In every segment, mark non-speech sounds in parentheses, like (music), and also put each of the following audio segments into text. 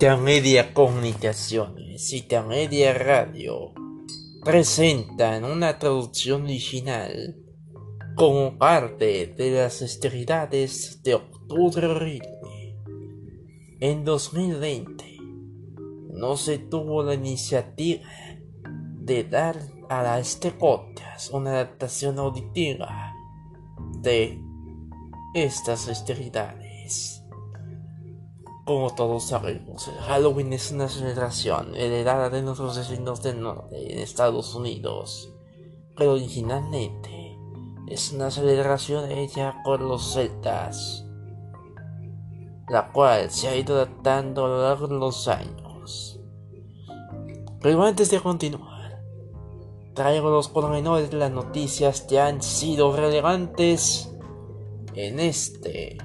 Intermedia Comunicaciones y Intermedia Radio presentan una traducción original como parte de las esterilidades de Octubre Horrible. En 2020 no se tuvo la iniciativa de dar a las podcast una adaptación auditiva de estas esterilidades. Como todos sabemos, el Halloween es una celebración heredada de nuestros vecinos del norte en Estados Unidos, pero originalmente es una celebración hecha por los celtas, la cual se ha ido adaptando a lo largo de los años. Pero antes de continuar, traigo los pormenores de las noticias que han sido relevantes en este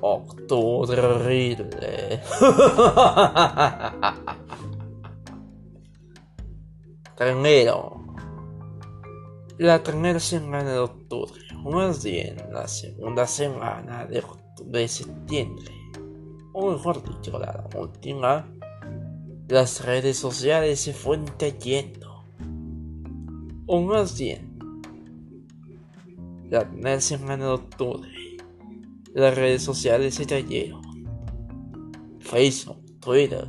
Octubre. (laughs) Horrible. Primero, la primera semana de octubre, o más bien la segunda semana de, de septiembre, o mejor dicho, la última, las redes sociales se fueron cayendo. O más bien, la primera semana de octubre, las redes sociales se cayeron. Facebook, Twitter,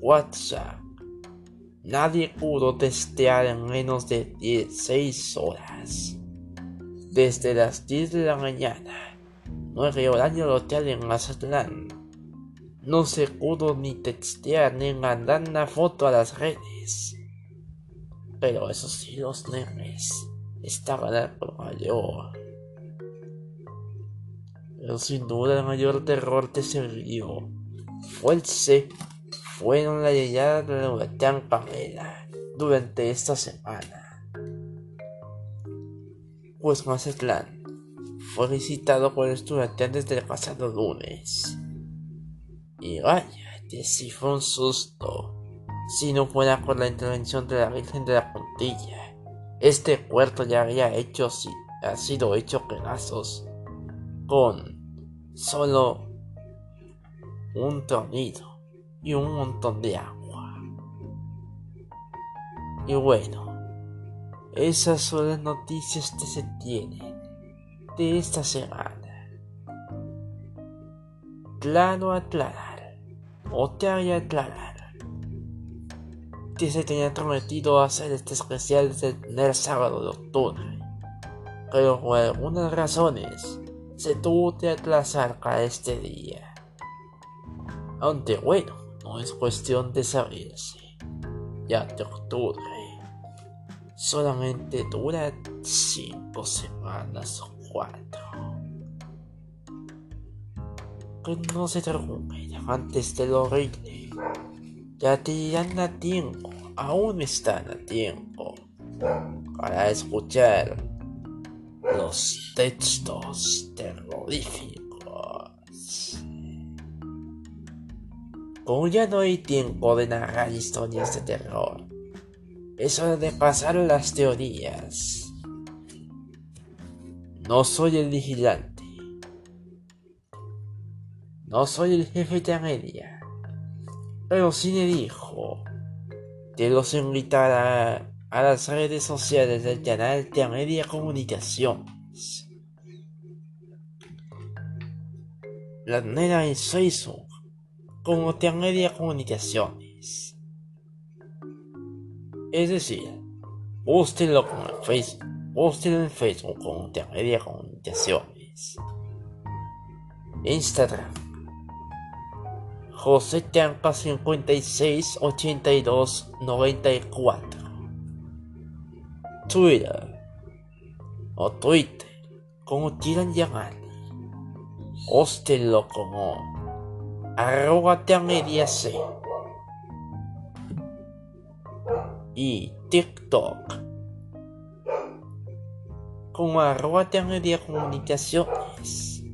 WhatsApp. Nadie pudo testear en menos de 16 horas. Desde las 10 de la mañana, 9 horario local en Mazatlán. No se pudo ni testear ni mandar una foto a las redes. Pero eso sí, los memes estaban por mayor. Pero sin duda el mayor terror que se vivió fue. Fueron la llegada de la huracán Pamela durante esta semana. Pues Mazatlán fue visitado por este huracán desde el pasado lunes. Y vaya, que sí fue un susto. Si no fuera por la intervención de la Virgen de la Puntilla, este puerto ya había hecho, ha sido hecho pedazos con solo un tornillo y un montón de agua. Y bueno, esas son las noticias que se tienen de esta semana. Claro aclarar, o te a aclarar, que se tenía prometido hacer este especial desde el sábado de octubre, pero por algunas razones se tuvo que atrasar para este día. Aunque bueno, no es cuestión de saberse. Ya de octubre solamente dura cinco semanas o cuatro. Pero no se preocupen antes de lo horrible. Ya te dirán a tiempo, aún están a tiempo para escuchar los textos terroríficos. Como ya no hay tiempo de narrar historias de terror, es hora de pasar las teorías. No soy el vigilante. No soy el jefe de media. Pero sí le dijo que los invitará a las redes sociales del canal de Media Comunicaciones. La nena en Facebook como de Media Comunicaciones. Es decir, búsquenlo como Facebook, búsquenlo en Facebook como de Media Comunicaciones. Instagram José Tanca 56 82 94 Twitter o Twitter, como quieran llamar. Hóstenlo como arroba media C. Y TikTok como arroba media comunicaciones.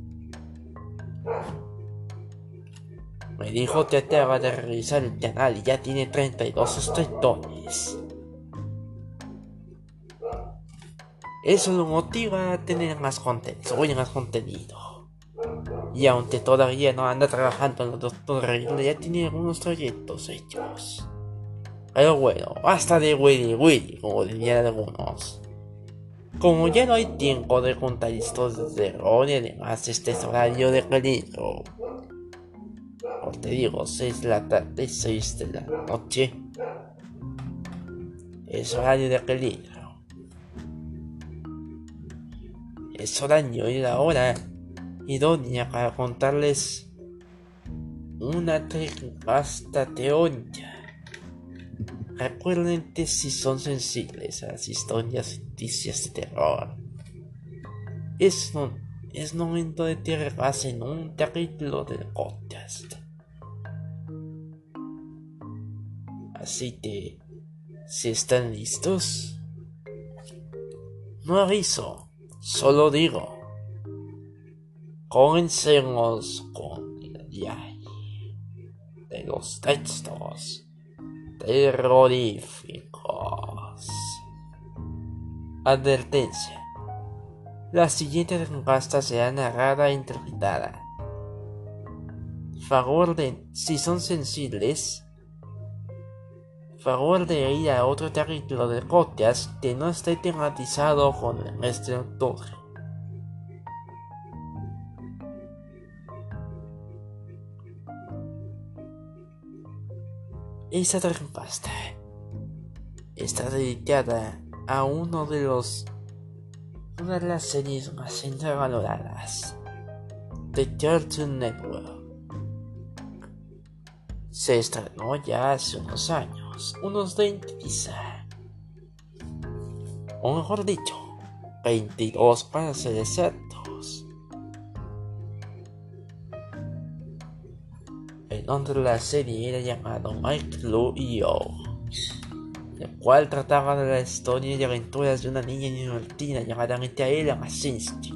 Me dijo que acaba de revisar el canal y ya tiene 32 suscriptores. Eso lo motiva a tener más contenido, subir más contenido. Y aunque todavía no anda trabajando en los Doctor ya tiene algunos proyectos hechos. Pero bueno, basta de Willy Willy, como dirían algunos. Como ya no hay tiempo de contar historias de terror y además este es horario de peligro. Os te digo, 6 de la tarde, 6 de la noche. Es horario de peligro. Es horario y la hora idónea para contarles una hasta teoría. Recuerden que si son sensibles a las historias y noticias de terror, es, no, es momento de tirarse en un capítulo del podcast. Así que, si están listos, no aviso, solo digo, comencemos con el viaje de los textos terroríficos. Advertencia. La siguiente encuesta será narrada e interpretada. Favor de, si son sensibles, favor de ir a otro territorio de podcast que no esté tematizado con el de octubre. Esta pasta está dedicada a uno de los una de las series más valoradas de Cartoon Network. Se estrenó ya hace unos años, unos 20 quizá. O mejor dicho, 22 para ser exactos. donde la serie era llamado Mike Blue y Yo, el cual trataba de la historia y aventuras de una niña divertida llamada Michaela Masinski,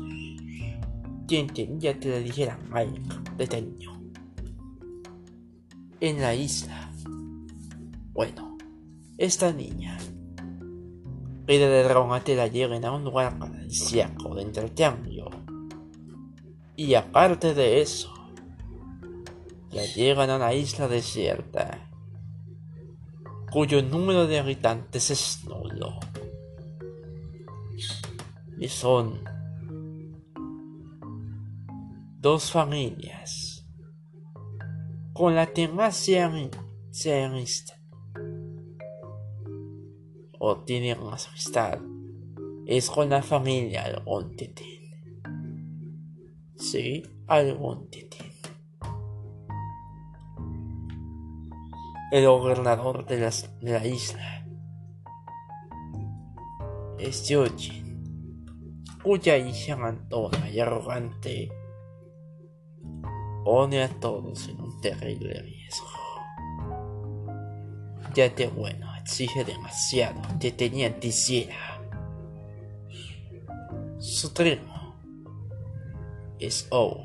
quien quería que le dijera Mike de niño. En la isla, bueno, esta niña pide de que la lleguen a un lugar paradisíaco de intercambio. Y aparte de eso, ya llegan a la isla desierta, cuyo número de habitantes es nulo. Y son dos familias con la que más se, o tienen más amistad es con la familia Algontetín. Sí, Algontetín. el gobernador de, la isla es Yojin, cuya hija mantona y arrogante pone a todos en un terrible riesgo. Ya que bueno, exige demasiado que tenía. Su primo es O,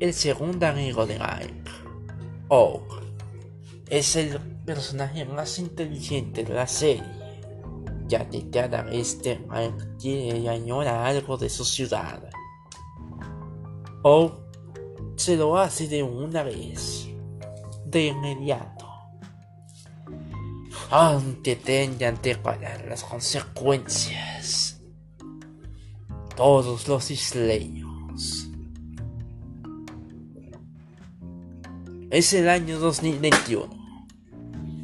el segundo amigo de Ike. Oak es el personaje más inteligente de la serie, ya que cada vez que quiere y añora algo de su ciudad. O se lo hace de una vez, de inmediato, aunque tengan que pagar las consecuencias. Todos los isleños. Es el año 2021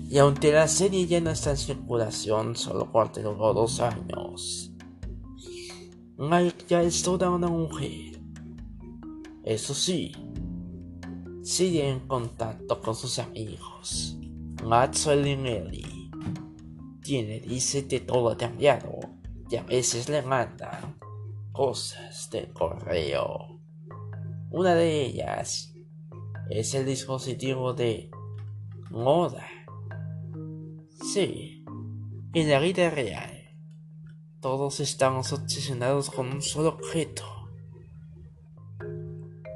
y aunque la serie ya no está en circulación, solo por dos años. Mike ya es toda una mujer. Eso sí, sigue en contacto con sus amigos. Maxwell y Nelly. Tiene dice que todo ha cambiado y a veces le mandan cosas de correo. Una de ellas es el dispositivo de moda Sí, en la vida real, todos estamos obsesionados con un solo objeto,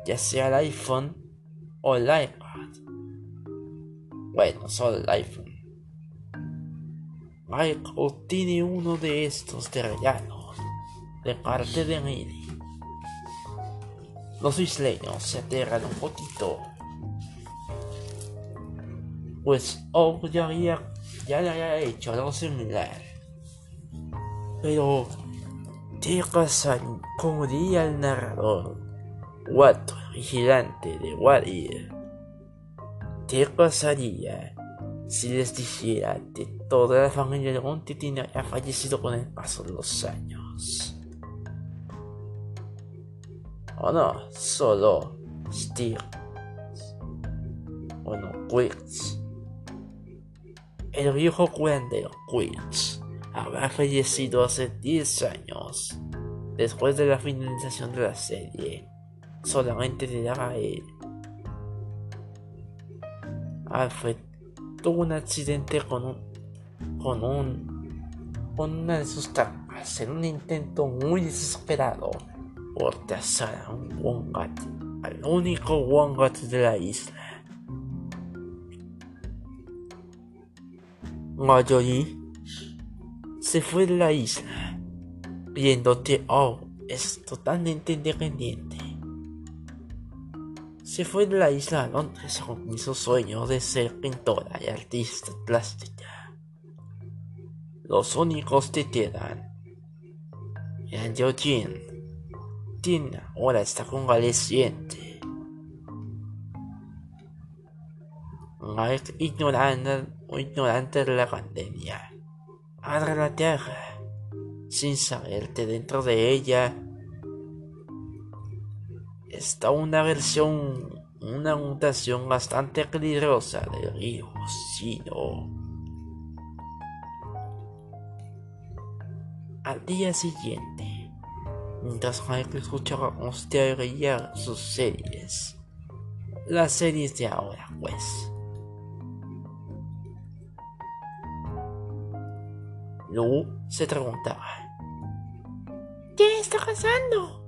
ya sea el iPhone o el iPad. Bueno, solo el iPhone. Mike obtiene uno de estos de regalo de parte de Millie. los isleños se aterran un poquito. Pues Og ya, había, le había hecho algo similar. Pero, ¿qué pasaría, como diría el narrador, Wato, vigilante de Warir? ¿Qué pasaría si les dijera que toda la familia de Gontitín ha fallecido con el paso de los años? O no, solo Steve. Bueno, Quilts. El viejo curandero Quilts habrá fallecido hace 10 años. Después de la finalización de la serie, solamente le daba él. Alfred tuvo un accidente con un. Con un. con una de sus trampas en un intento muy desesperado por cazar a un Wongat, al único Wongat de la isla. Marjorie se fue de la isla, viendo que O es totalmente independiente. Se fue de la isla a Londres con su sueño de ser pintora y artista plástica. Los únicos que quedan eran Eugene, Tina ahora está convaleciente. Ignorante, ignorante de la pandemia. Abre la tierra sin saber que dentro de ella está una versión, una mutación bastante peligrosa del virus chino. Al día siguiente, mientras Michael escuchaba a sus series, las series de ahora, pues. Lu se preguntaba: ¿Qué está pasando?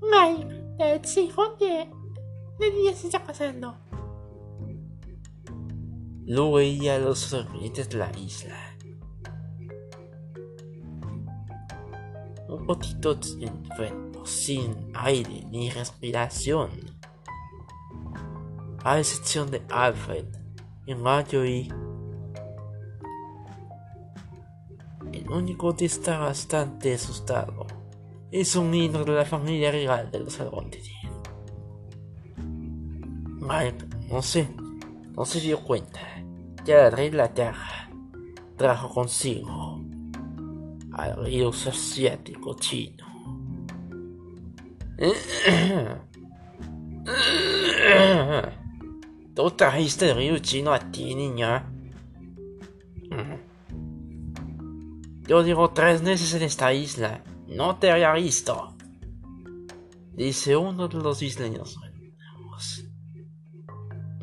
Mike, Sí, ¿qué día se está pasando? Luego veía los serpientes de la isla. Un poquito enfermo, sin aire ni respiración. A excepción de Alfred y Marjorie. El único que está bastante asustado es un miembro de la familia real de los Algontes. Mike, no sé, no se dio cuenta de la tierra trajo consigo al virus asiático chino. (coughs) ¿Tú trajiste el virus chino a ti, niña? Yo digo tres meses en esta isla no te había visto. Dice uno de los isleños.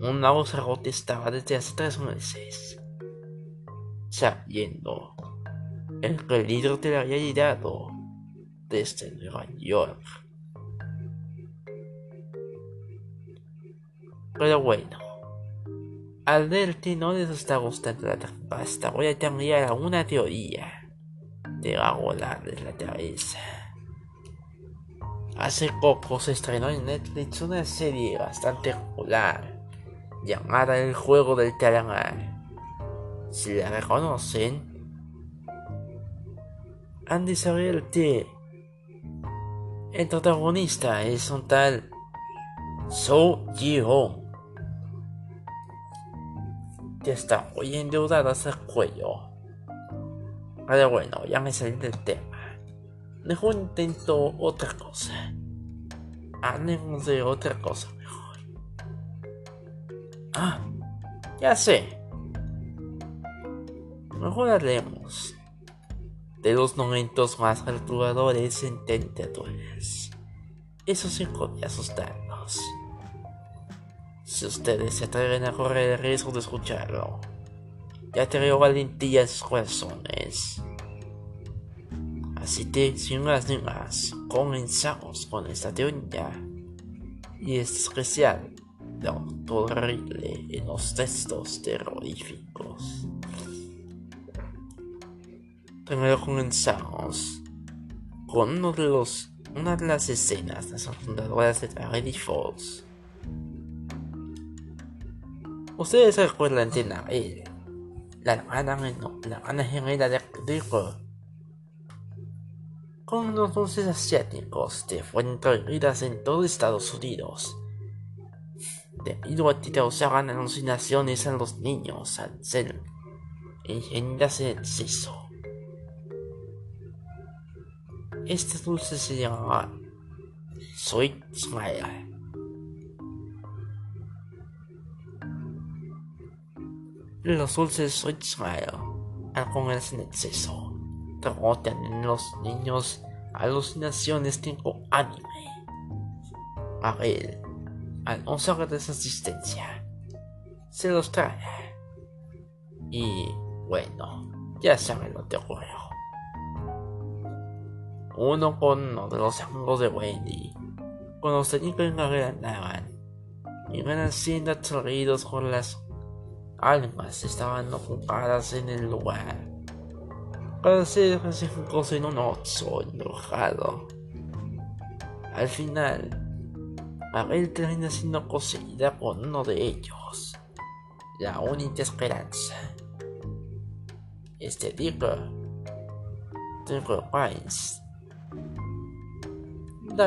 Una voz estaba desde hace tres meses. Sabiendo el peligro te había llegado desde Nueva York. Pero bueno, al ver que no les está gustando la pasta, voy a cambiar a una teoría te va a de la cabeza. Hace poco se estrenó en Netflix una serie bastante popular llamada El juego del calamar. Si la reconocen, saber que el protagonista es un tal So Ji-hong que está muy endeudado hasta el cuello pero bueno, ya me salí del tema. Mejor intento otra cosa. Hablemos de otra cosa mejor. Ah, ya sé. Mejor hablemos de los momentos más perturbadores en tentadores. Eso sí podría asustarnos. Si ustedes se atreven a correr el riesgo de escucharlo, ya te veo valentía en sus corazones. Así que, sin más ni más, comenzamos con esta teoría y es especial de horrible en los textos terroríficos. Primero comenzamos con uno de los una de las escenas de las fundadoras de Gravity Falls. Ustedes recuerdan de Nael, la hermana, la hermana gemela de Rico, con los dulces asiáticos de fueron prohibidas en todo Estados Unidos, debido a que causaban alucinaciones a los niños al ser ingenidas en exceso. Este dulce se llamaba Sweet Smile. Los dulces Sweet Smile, al comerse en exceso, provocan en los niños alucinaciones tipo anime. A él, al no saber de su existencia, se los trae. Y bueno, ya saben lo que ocurrió. Uno con uno de los amigos de Wendy, cuando los técnicos en carrera andaban, iban siendo absorbidos por las almas estaban ocupadas en el lugar. Para ser recíprocos en un oso enojado. Al final, Abel termina siendo poseída por uno de ellos, la única esperanza. Este Digger, Digger Pines,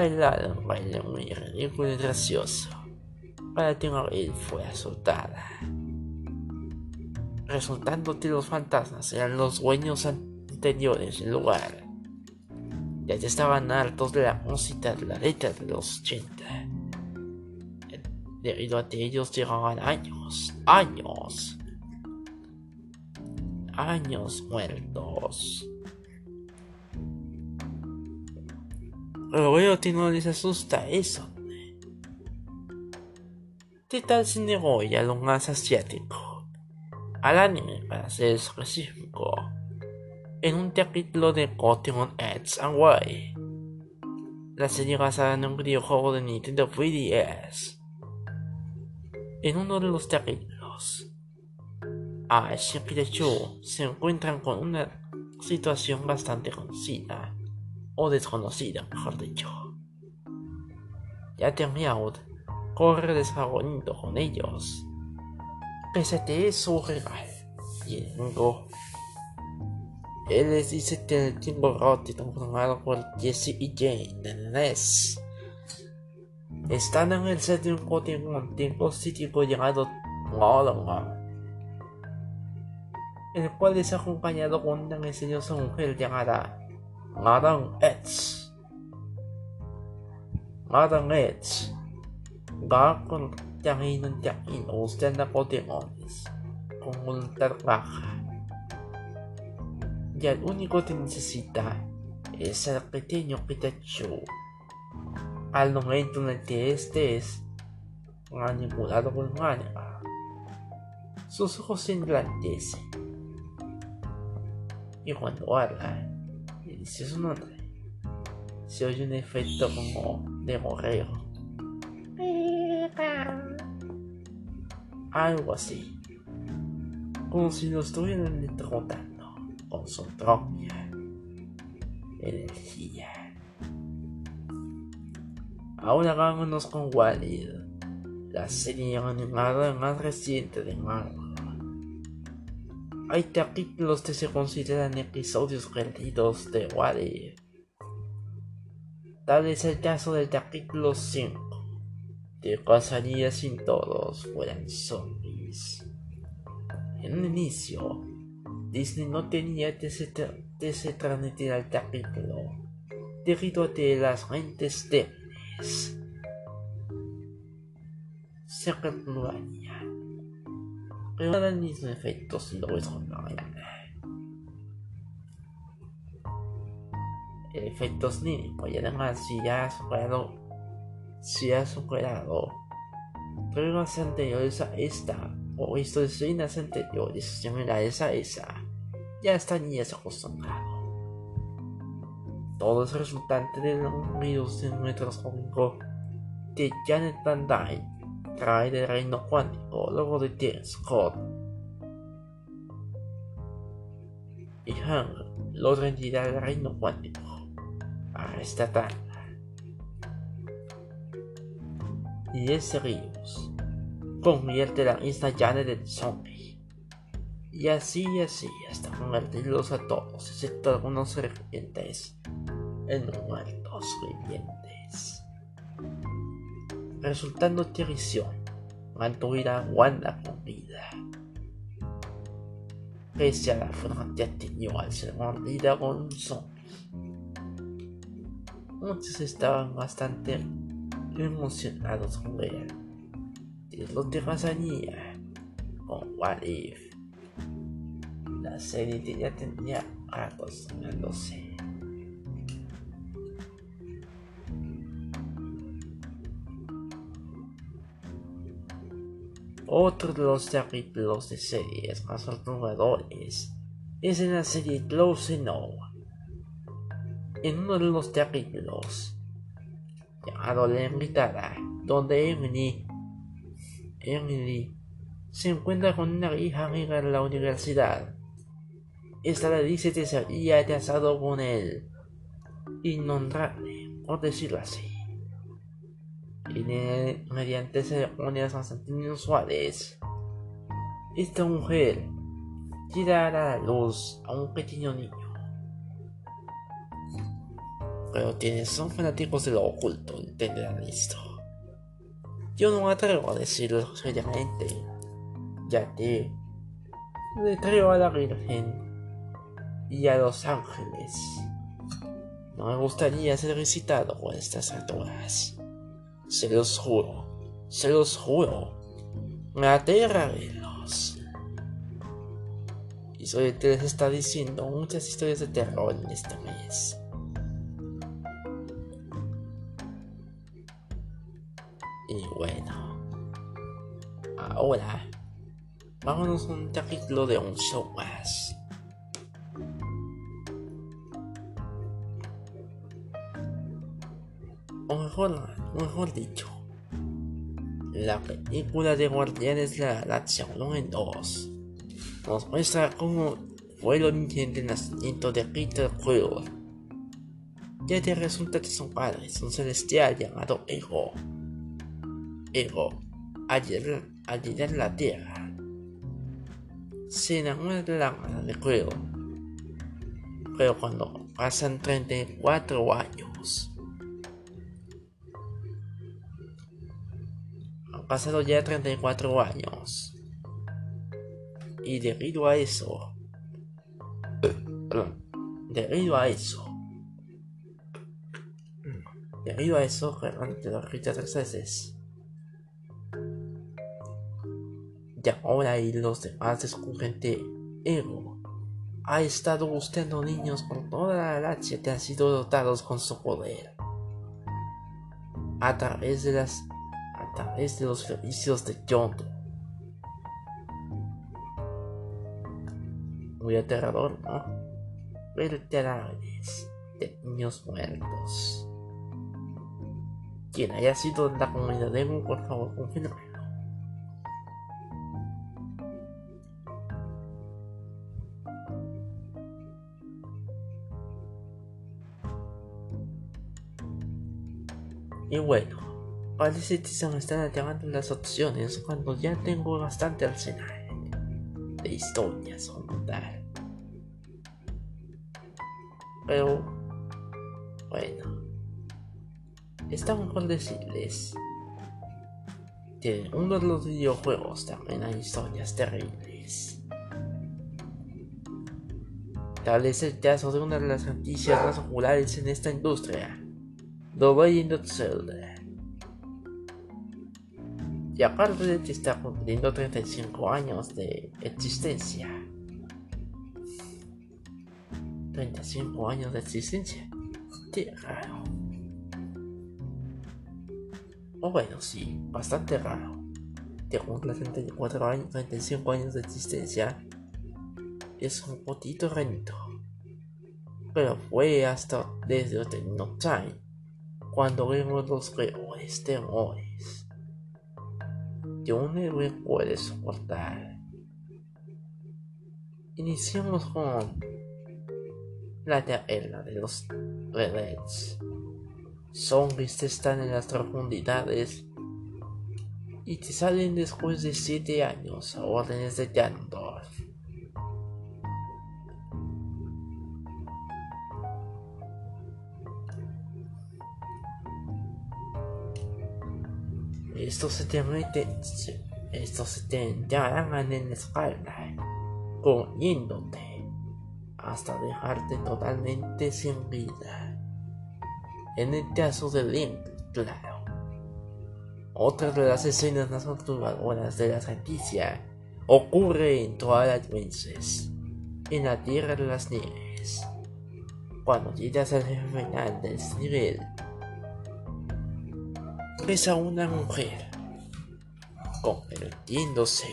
lado un baile muy ridículo y gracioso. Para que Abel fue azotada. Resultando que los fantasmas eran los dueños anteriores del lugar, ya que estaban hartos de la música de la década de los 80, debido a que ellos llevaban años, años, años muertos. Que no les asusta eso. ¿Qué tal si negó ya lo más asiático? al anime, para ser específico, en un capítulo de Pokemon X and Y. La serie basada en un videojuego de Nintendo 3DS. En uno de los capítulos, Ash y Pikachu se encuentran con una situación bastante conocida, o desconocida, mejor dicho. Ya que Meowth corre desfavorido con ellos Pese a que es su rival. Yengo. Él les dice que el tiempo roto está formado por Jesse y Jane de NES. Están en el set de un Pokémon tiempo psíquico llamado Molonga, el cual es acompañado con una misteriosa mujer llamada Madame Edge. Madame Edge va con camino en camino buscando Pokémones con voluntad baja. Y el único que necesita es el pequeño Pikachu. Al momento en el que este es manipulado por Mana, sus ojos se engrandecen. Y cuando habla y dice su nombre, se oye un efecto como de gorreo algo así, como si lo estuvieran electrocutando con su propia energía. Ahora vámonos con Walid, la serie animada más reciente de Marvel. Hay capítulos que se consideran episodios perdidos de Walid. Tal es el caso del capítulo 5 ¿Qué pasaría si todos fueran zombies? En un inicio, Disney no tenía que se, transmitir al capítulo debido a que las mentes débiles se recuperarían. Pero era el mismo efecto si lo mañana. El efecto snímico y además si ya ha superado si ha superado pruebas anteriores a esta o historias anteriores similares a esa, ya estarías acostumbrado. Todo es resultante de un virus de nuestro cómico que Janet Van Dyne trae del reino cuántico, luego de James Scott y Hang, la otra entidad reino cuántico, para rescatarla. Y ese Ríos convierte la Insta Janet en zombie. Y así y así hasta convertirlos a todos, excepto algunos serpientes, en muertos vivientes. Resultando traición, mantuviera a Wanda con vida. Pese a la que tenido al ser mordida con un zombie. Muchos estaban bastante emocionados con ver lo que pasaría con What If. La serie ya tenía acostumbrándose. Otro de los capítulos de series más perturbadores es en la serie Close Enough. En uno de los capítulos, llamado La Invitada, donde Emily, Emily se encuentra con una hija amiga en la universidad. Esta le dice que se había casado con él, innombrable, por decirlo así. Y mediante ceremonias bastante inusuales, esta mujer quiere dar a la luz a un pequeño niño. Pero quienes son fanáticos de lo oculto entenderán esto. Yo no me atrevo a decirlo seriamente, ya que le creo a la Virgen y a los ángeles. No me gustaría ser visitado con estas alturas. Se los juro, se los juro. Me aterra verlos. Y el que les está diciendo muchas historias de terror en este mes. Y bueno, ahora vámonos a un capítulo de un show más. Mejor, dicho, la película de Guardianes de la Galaxia en 2 nos muestra cómo fue el origen del nacimiento de Peter Quill. Ya que resulta que su padre es un celestial llamado Ego Ego, al llegar, a la Tierra, se enamora de la madre de Quill. Pero cuando pasan 34 años, pasado ya 34 años, y debido a eso, debido a eso, debido a eso, realmente lo repite tres veces. Y ahora y los demás descubren que Ego ha estado buscando niños por toda la galaxia que han sido dotados con su poder. A través de las a través de los servicios de Yondo. Muy aterrador, ¿no? Ver cadáveres de niños muertos. Quien haya sido en la comunidad de por favor, confirme. Y bueno, parece que se me están acabando las opciones cuando ya tengo bastante arsenal de historias o contar. Pero, bueno, estamos por decirles que uno de los videojuegos también hay historias terribles. Tal es el caso de una de las noticias más populares en esta industria The Legend of Zelda. Y aparte de está cumpliendo 35 años de existencia. 35 años de existencia. Qué raro. O bueno, sí, bastante raro. Que cumple 34 años, 35 años de existencia. Es un poquito rento. Pero fue hasta desde No Time cuando vemos los peores temores que un héroe puede soportar. Iniciamos con la tierra de los Redens. Zombies están en las profundidades y te salen después de 7 años a órdenes de Gandalf. Estos se te meten, estos se te entrarán en la espalda, comiéndote, hasta dejarte totalmente sin vida. En el caso de Link, claro. Otra de las escenas más perturbadoras de la franquicia ocurre en Twilight Princess, en la Tierra de las Nieves. Cuando llegas al final del nivel, ves a una mujer convirtiéndose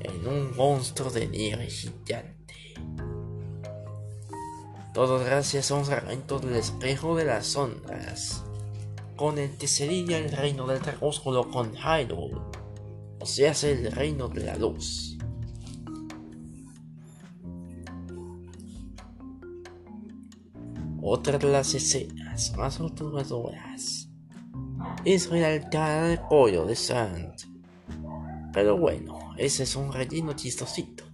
en un monstruo de nieve gigante. Todo gracias a un fragmento del espejo de las ondas, con el que sería el reino del crepúsculo con Hyrule, o sea, el reino de la luz. Otra de las escenas más perturbadoras es el altar de pollo de Sant. Pero bueno, ese es un relleno chistosito,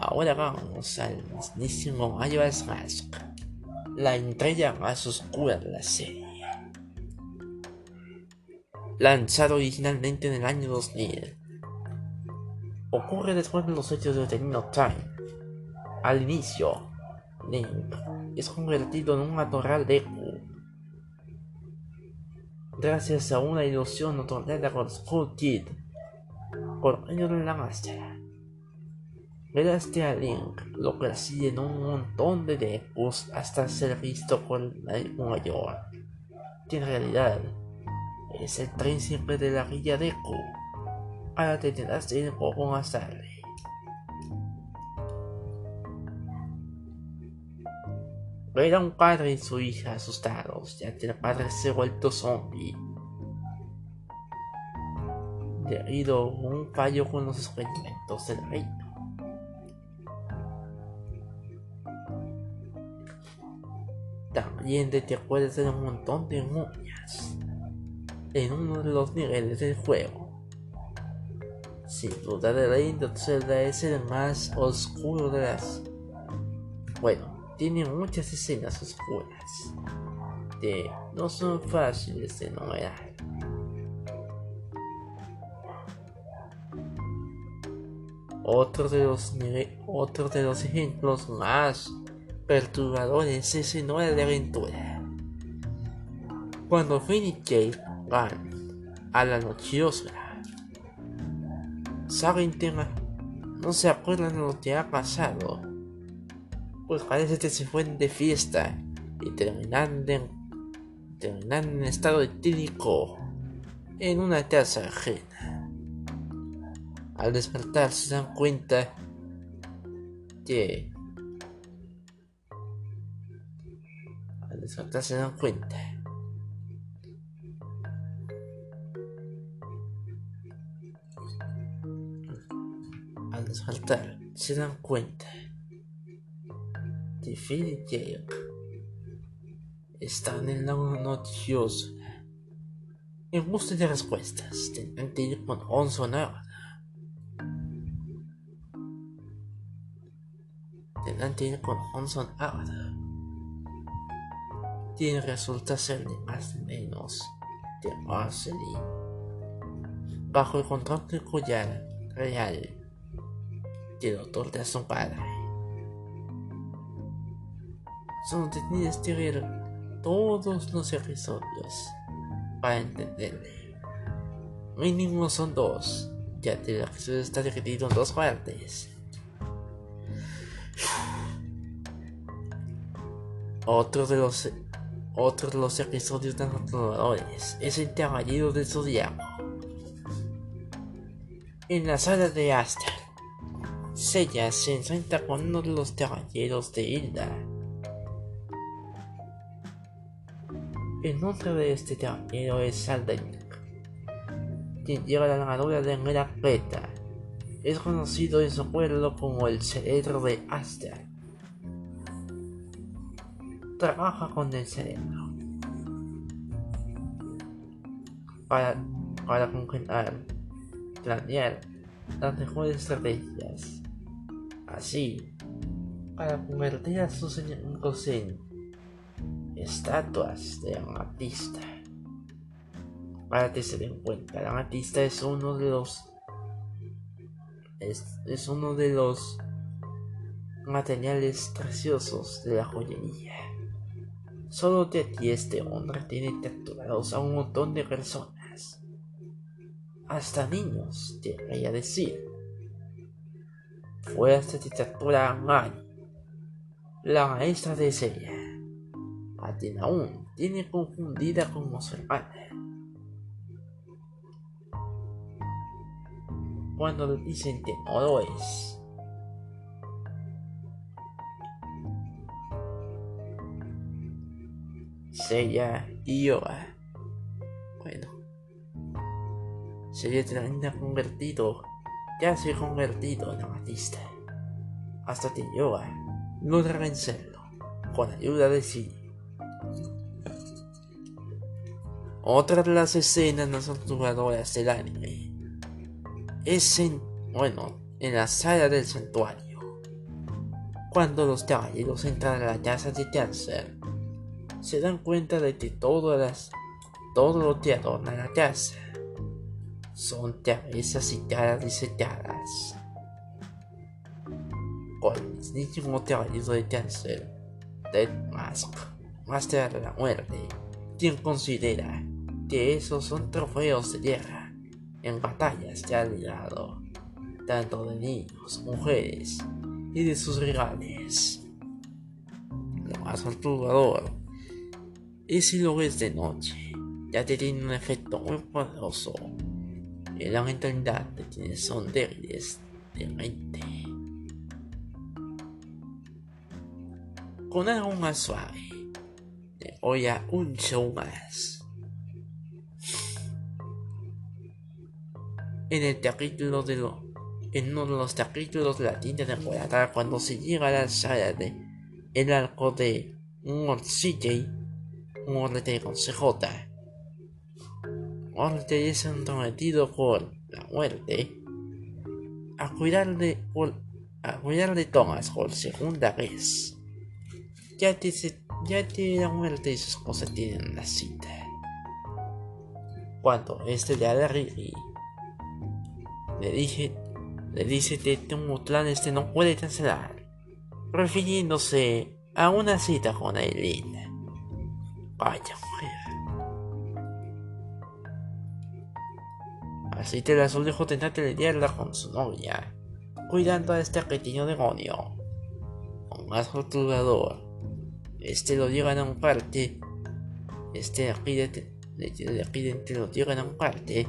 Ahora vamos al mismísimo Majora's Mask, la entrega más oscura de la serie. Lanzado originalmente en el año 2000, ocurre después de los hechos de The Time. Al inicio, Link es convertido en un matorral de gracias a una ilusión otorgada con Skull Kid por medio de la máscara. Gracias a Link lo en un montón de Dekus hasta ser visto por el mayor, que en realidad es el príncipe de la Villa Deku. Ahora te tendrás de ir un poco tarde. Era un padre y su hija asustados, ya que el padre se ha vuelto zombie. Debido a un fallo con los experimentos del reino. También te acuerdas de un montón de momias en uno de los niveles del juego. Sin duda de reino Zelda es el más oscuro de las... Tiene muchas escenas oscuras que no son fáciles de enumerar. Otro de los, otro de los ejemplos más perturbadores es en Hora de Aventura. Cuando Finn y Jake van a la noche oscura, saben tema, no se acuerdan de lo que ha pasado pues parece que se fueron de fiesta y terminan, en estado etílico en una casa ajena. Al despertar se dan cuenta que... Al despertar se dan cuenta al despertar se dan cuenta Phil y están en la noticiosa en busca de ir con Onson ahora. Tendrán que ir con Onson ahora. Quien resulta ser ni más ni menos de Marceline. Bajo el del collar real del doctor de su padre solo tenías que ver todos los episodios para entenderle. Mínimo son dos, ya que el episodio está dividido en dos partes. Otro de los otro de los episodios tan es el caballero del zodiaco. En la sala de Aster, Sella se enfrenta con uno de los caballeros de Hilda El nombre de este caballero es Saldain, quien lleva la armadura de Mera Es conocido en su pueblo como el cerebro de Aster. Trabaja con el cerebro. para, para planear las mejores estrategias. Así, para convertir a sus enemigos en estatuas de un artista. Para que se den cuenta, el artista es uno de los es, uno de los materiales preciosos de la joyería. Solo de aquí este hombre tiene capturados a un montón de personas. Hasta niños, debería decir. Fue hasta que captura a Mari, la maestra de Seria, a quien aún tiene confundida como su hermana. Cuando le dicen que no lo es. Seiya y Yoga. Bueno, Seiya termina convertido, ya se ha convertido en amatista, hasta que Yoga logra vencerlo con ayuda de sí. Otra de las escenas más perturbadoras del anime es en, bueno, en la sala del santuario. Cuando los caballeros entran a la casa de cáncer se dan cuenta de que todas las, todo lo que adorna la casa son cabezas y caras disecadas. Con el mismísimo caballero de cáncer, Dead Mask, Master de la Muerte, quien considera que esos son trofeos de guerra en batallas que ha librado, tanto de niños, mujeres y de sus rivales. Lo más perturbador y si lo ves de noche, ya te tiene un efecto muy poderoso en la mentalidad de quienes son débiles de mente. Con algo más suave, te voy a un show más. En el capítulo de lo, en uno de los capítulos de la de Guadalajara, cuando se llega a la sala de el arco de un CJ, Morte con CJ. Morte es entrometido por la muerte a cuidar de, a cuidar de Thomas por segunda vez. Ya que, ya que la muerte y su esposa tienen una cita. Cuando este le a Riri, le dije, le dice que este no puede cancelar, refiriéndose a una cita con Aileen. Vaya mujer. Así te la dejó tener que lidiarla con su novia, cuidando a este pequeño demonio. Un más torturador. Este lo llevan a un parte. Este aquí de, de, lo llevan a un parte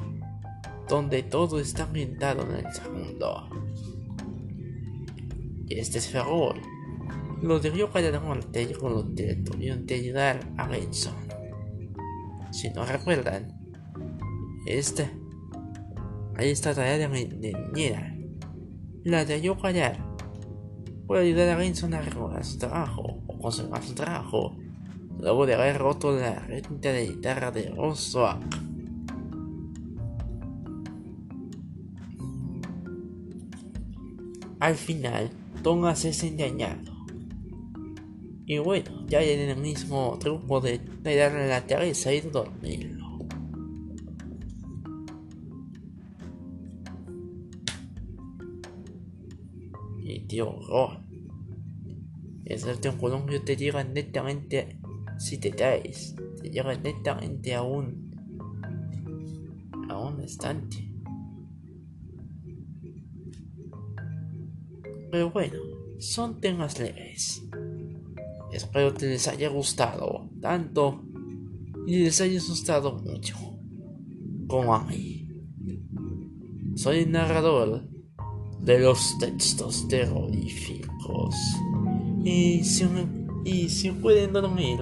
donde todo está ambientado en el segundo. Y este es Ferrol lo callar a muerte con lo que tuvieron que ayudar a Benson. Si no recuerdan, esta, está tarea de niñera. La debió callar por ayudar a Benson a recordar su trabajo o conservar su trabajo luego de haber roto la renta de guitarra de Rosoak. Al final, Thomas es engañado y bueno, ya en el mismo truco de, darle la cabeza y dormirlo. Y tío horror. Es el colombio te llega netamente, si te caes, te llega netamente a un, a un estante. Pero bueno, son temas leves. Espero que les haya gustado tanto y les haya asustado mucho como a mí. Soy el narrador de los textos terroríficos. Y si, y si pueden dormir,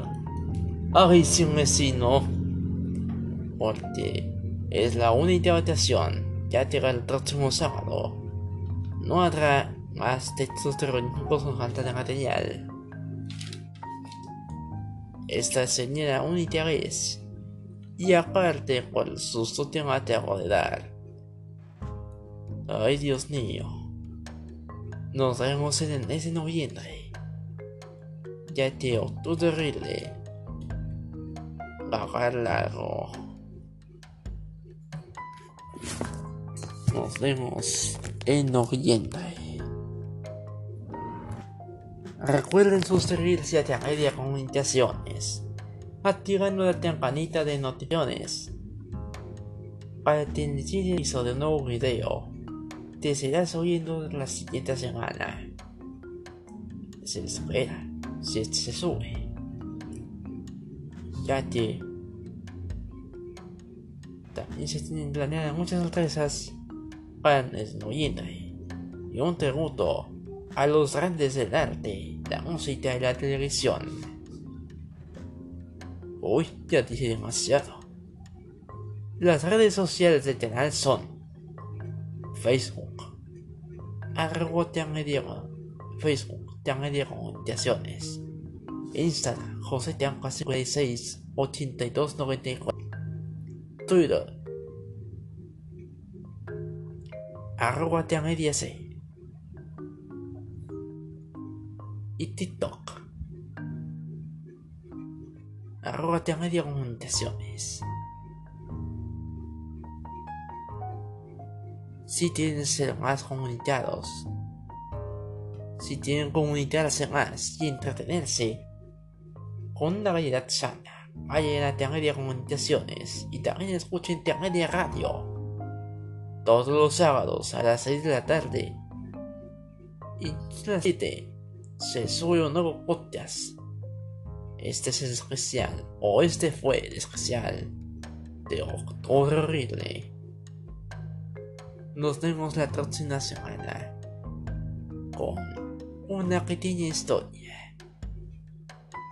si un vecino. Porque es la única habitación que llega el próximo sábado. No habrá más textos terroríficos con falta de material. Esta señora única vez Y aparte, cuál susto te de dar. Ay, Dios mío. Nos vemos en ese noviembre. Ya te tu terrible. Bajar largo. Nos vemos en noviembre. Recuerden suscribirse a media comunicaciones, activando la campanita de notificaciones para tener inicio de un nuevo video. Te serás oyendo la siguiente semana. Se espera, si se sube. Ya que también se tienen planeadas muchas sorpresas para el noviembre. Y un tributo a los grandes del arte, la música y la televisión. Uy, ya dije demasiado. Las redes sociales del canal son. Facebook, arroba Facebook, de Comunicaciones, Instagram, José Tianca 56 8294, Twitter, arroba C y TikTok. Arroba media comunicaciones. Si tienen más comunicados, si tienen comunicarse más y entretenerse con una variedad sana, vayan a media comunicaciones y también escuchen media radio. Todos los sábados a las 6 de la tarde y las 7 se un nuevo podcast. Este es el especial, o este fue el especial de Octubre Horrible. Nos vemos la próxima semana con una pequeña historia,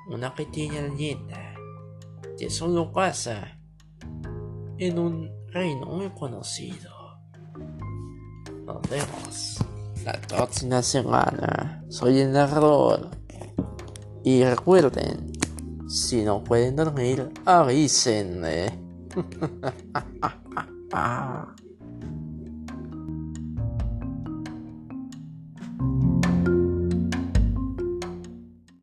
una pequeña leyenda que solo pasa en un reino muy conocido. Nos vemos la próxima semana. Soy el narrador. Y recuerden, si no pueden dormir, avísenme. (laughs)